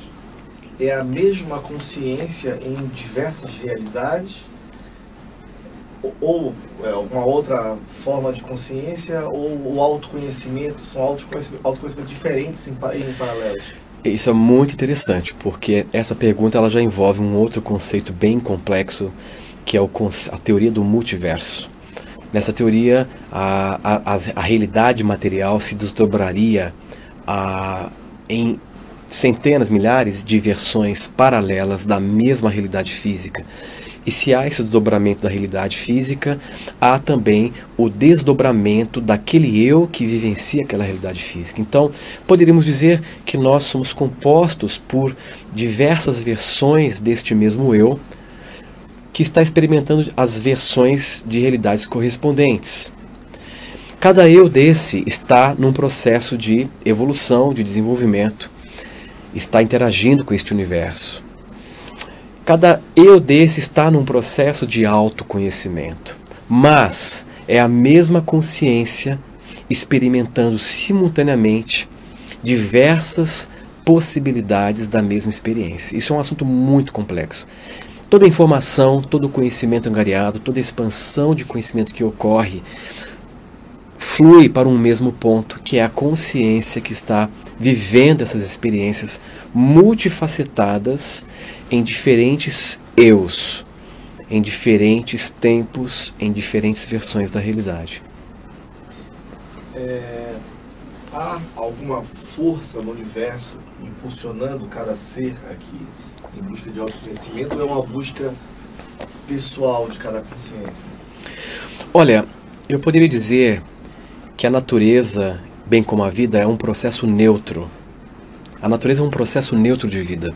é a mesma consciência em diversas realidades? Ou é, outra forma de consciência? Ou o autoconhecimento? São autoconhecimento, autoconhecimento diferentes em, em paralelos? Isso é muito interessante, porque essa pergunta ela já envolve um outro conceito bem complexo que é o, a teoria do multiverso. Nessa teoria, a, a, a realidade material se desdobraria a, em centenas, milhares de versões paralelas da mesma realidade física. E se há esse desdobramento da realidade física, há também o desdobramento daquele eu que vivencia aquela realidade física. Então, poderíamos dizer que nós somos compostos por diversas versões deste mesmo eu, que está experimentando as versões de realidades correspondentes. Cada eu desse está num processo de evolução, de desenvolvimento, está interagindo com este universo. Cada eu desse está num processo de autoconhecimento, mas é a mesma consciência experimentando simultaneamente diversas possibilidades da mesma experiência. Isso é um assunto muito complexo. Toda informação, todo conhecimento angariado, toda expansão de conhecimento que ocorre flui para um mesmo ponto, que é a consciência que está vivendo essas experiências multifacetadas em diferentes eus, em diferentes tempos, em diferentes versões da realidade. É, há alguma força no universo impulsionando cada ser aqui em busca de autoconhecimento ou é uma busca pessoal de cada consciência? Olha, eu poderia dizer que a natureza, bem como a vida, é um processo neutro. A natureza é um processo neutro de vida.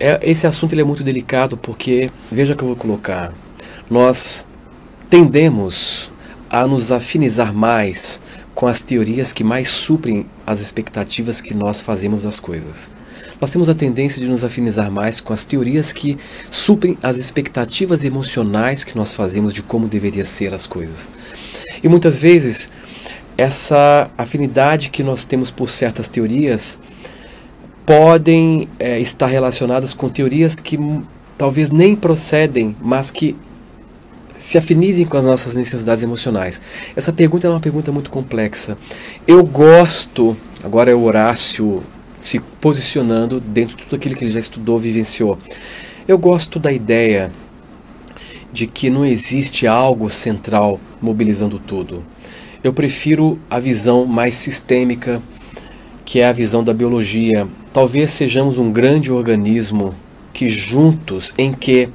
É, esse assunto ele é muito delicado porque, veja que eu vou colocar, nós tendemos a nos afinizar mais com as teorias que mais suprem as expectativas que nós fazemos das coisas. Nós temos a tendência de nos afinizar mais com as teorias que suprem as expectativas emocionais que nós fazemos de como deveria ser as coisas. E muitas vezes essa afinidade que nós temos por certas teorias podem é, estar relacionadas com teorias que talvez nem procedem, mas que se afinizem com as nossas necessidades emocionais? Essa pergunta é uma pergunta muito complexa. Eu gosto, agora é o Horácio se posicionando dentro de tudo aquilo que ele já estudou, vivenciou. Eu gosto da ideia de que não existe algo central mobilizando tudo. Eu prefiro a visão mais sistêmica, que é a visão da biologia. Talvez sejamos um grande organismo que juntos, em que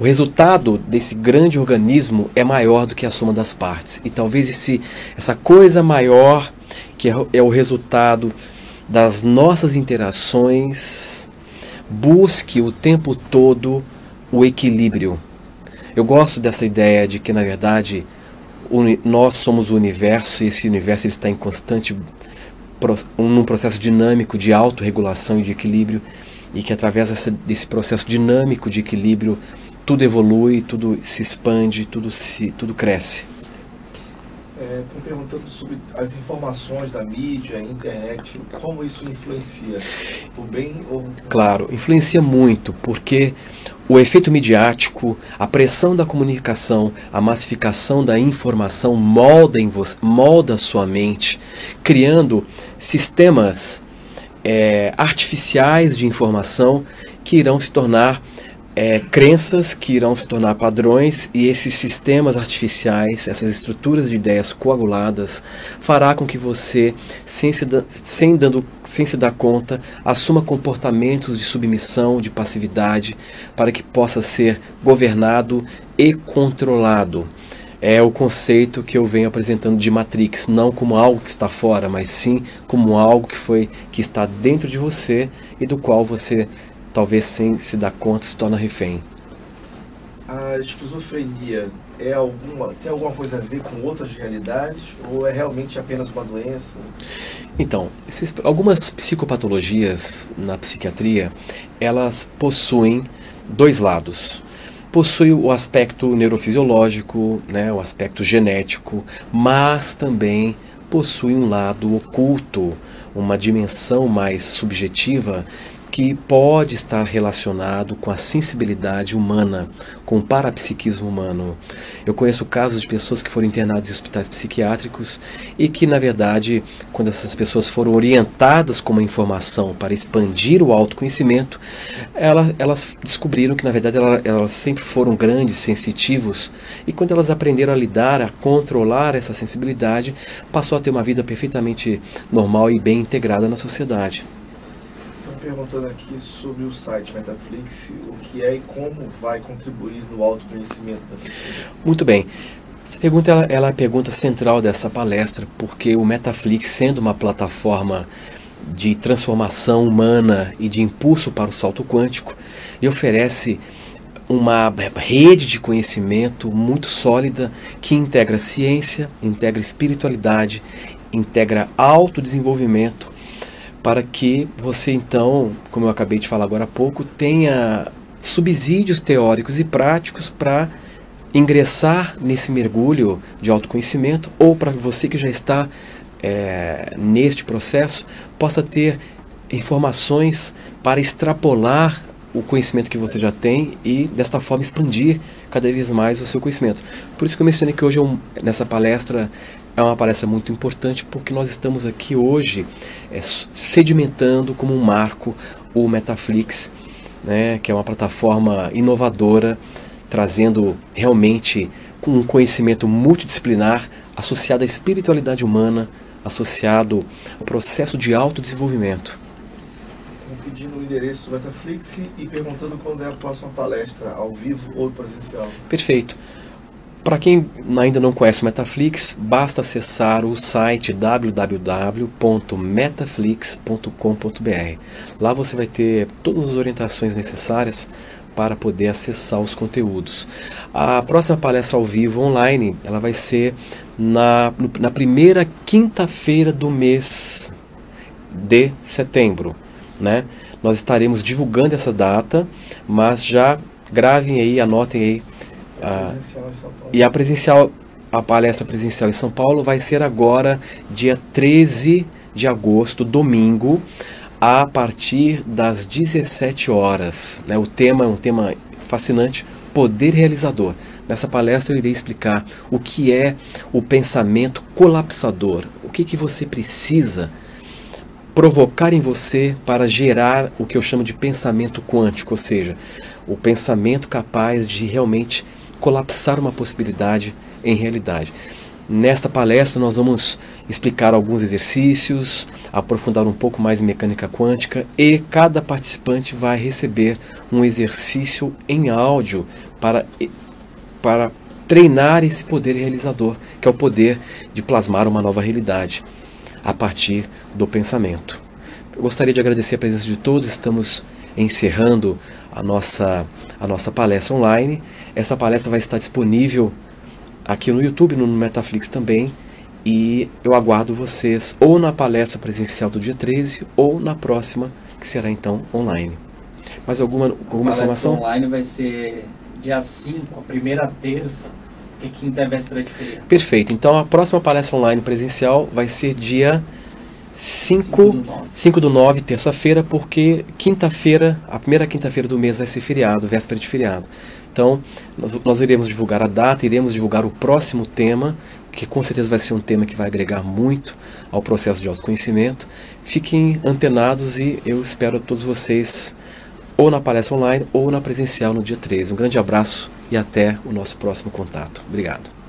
o resultado desse grande organismo é maior do que a soma das partes. E talvez esse, essa coisa maior, que é, é o resultado das nossas interações, busque o tempo todo o equilíbrio. Eu gosto dessa ideia de que, na verdade, nós somos o universo e esse universo está em constante num processo dinâmico de autorregulação e de equilíbrio e que através desse processo dinâmico de equilíbrio tudo evolui, tudo se expande, tudo se tudo cresce. Estão é, perguntando sobre as informações da mídia, internet, como isso influencia o bem ou Claro, influencia muito, porque o efeito midiático, a pressão da comunicação, a massificação da informação molda, em você, molda sua mente, criando sistemas é, artificiais de informação que irão se tornar é, crenças que irão se tornar padrões e esses sistemas artificiais, essas estruturas de ideias coaguladas, fará com que você, sem se, da, sem, dando, sem se dar conta, assuma comportamentos de submissão, de passividade, para que possa ser governado e controlado. É o conceito que eu venho apresentando de Matrix, não como algo que está fora, mas sim como algo que foi que está dentro de você e do qual você talvez sem se dar conta, se torna refém. A esquizofrenia é alguma, tem alguma coisa a ver com outras realidades ou é realmente apenas uma doença? Então, esses, algumas psicopatologias na psiquiatria, elas possuem dois lados. Possui o aspecto neurofisiológico, né, o aspecto genético, mas também possui um lado oculto, uma dimensão mais subjetiva que pode estar relacionado com a sensibilidade humana, com o parapsiquismo humano. Eu conheço casos de pessoas que foram internadas em hospitais psiquiátricos e que, na verdade, quando essas pessoas foram orientadas com uma informação para expandir o autoconhecimento, elas, elas descobriram que, na verdade, elas, sempre foram grandes sensitivos e quando elas aprenderam a lidar, a controlar essa sensibilidade, passou a ter uma vida perfeitamente normal e bem integrada na sociedade perguntando aqui sobre o site Metaflix, o que é e como vai contribuir no autoconhecimento. Muito bem. Essa pergunta ela, ela é a pergunta central dessa palestra, porque o Metaflix, sendo uma plataforma de transformação humana e de impulso para o salto quântico, lhe oferece uma rede de conhecimento muito sólida que integra ciência, integra espiritualidade, integra autodesenvolvimento para que você então, como eu acabei de falar agora há pouco, tenha subsídios teóricos e práticos para ingressar nesse mergulho de autoconhecimento ou para você que já está é, neste processo possa ter informações para extrapolar o conhecimento que você já tem e desta forma expandir cada vez mais o seu conhecimento. Por isso que eu mencionei que hoje eu, nessa palestra é uma palestra muito importante porque nós estamos aqui hoje é, sedimentando como um marco o Metaflix, né, que é uma plataforma inovadora trazendo realmente um conhecimento multidisciplinar associado à espiritualidade humana, associado ao processo de autodesenvolvimento endereço do Metaflix e perguntando quando é a próxima palestra, ao vivo ou presencial. Perfeito. Para quem ainda não conhece o Metaflix, basta acessar o site www.metaflix.com.br. Lá você vai ter todas as orientações necessárias para poder acessar os conteúdos. A próxima palestra ao vivo online, ela vai ser na, na primeira quinta-feira do mês de setembro né? Nós estaremos divulgando essa data, mas já gravem aí, anotem aí. A, e a presencial, a palestra presencial em São Paulo vai ser agora, dia 13 de agosto, domingo, a partir das 17 horas. Né? O tema é um tema fascinante, poder realizador. Nessa palestra eu irei explicar o que é o pensamento colapsador, o que, que você precisa provocar em você para gerar o que eu chamo de pensamento quântico, ou seja, o pensamento capaz de realmente colapsar uma possibilidade em realidade. Nesta palestra nós vamos explicar alguns exercícios, aprofundar um pouco mais em mecânica quântica e cada participante vai receber um exercício em áudio para, para treinar esse poder realizador, que é o poder de plasmar uma nova realidade a partir do pensamento. Eu gostaria de agradecer a presença de todos, estamos encerrando a nossa, a nossa palestra online. Essa palestra vai estar disponível aqui no YouTube, no Metaflix também. E eu aguardo vocês ou na palestra presencial do dia 13 ou na próxima, que será então online. Mais alguma, alguma a informação? online vai ser dia 5, a primeira terça quinta é véspera de feriado. Perfeito. Então a próxima palestra online presencial vai ser dia 5, 5 do 9, terça-feira, porque quinta-feira, a primeira quinta-feira do mês vai ser feriado, véspera de feriado. Então, nós, nós, iremos divulgar a data, iremos divulgar o próximo tema, que com certeza vai ser um tema que vai agregar muito ao processo de autoconhecimento. Fiquem antenados e eu espero todos vocês ou na palestra online ou na presencial no dia 13. Um grande abraço e até o nosso próximo contato. Obrigado.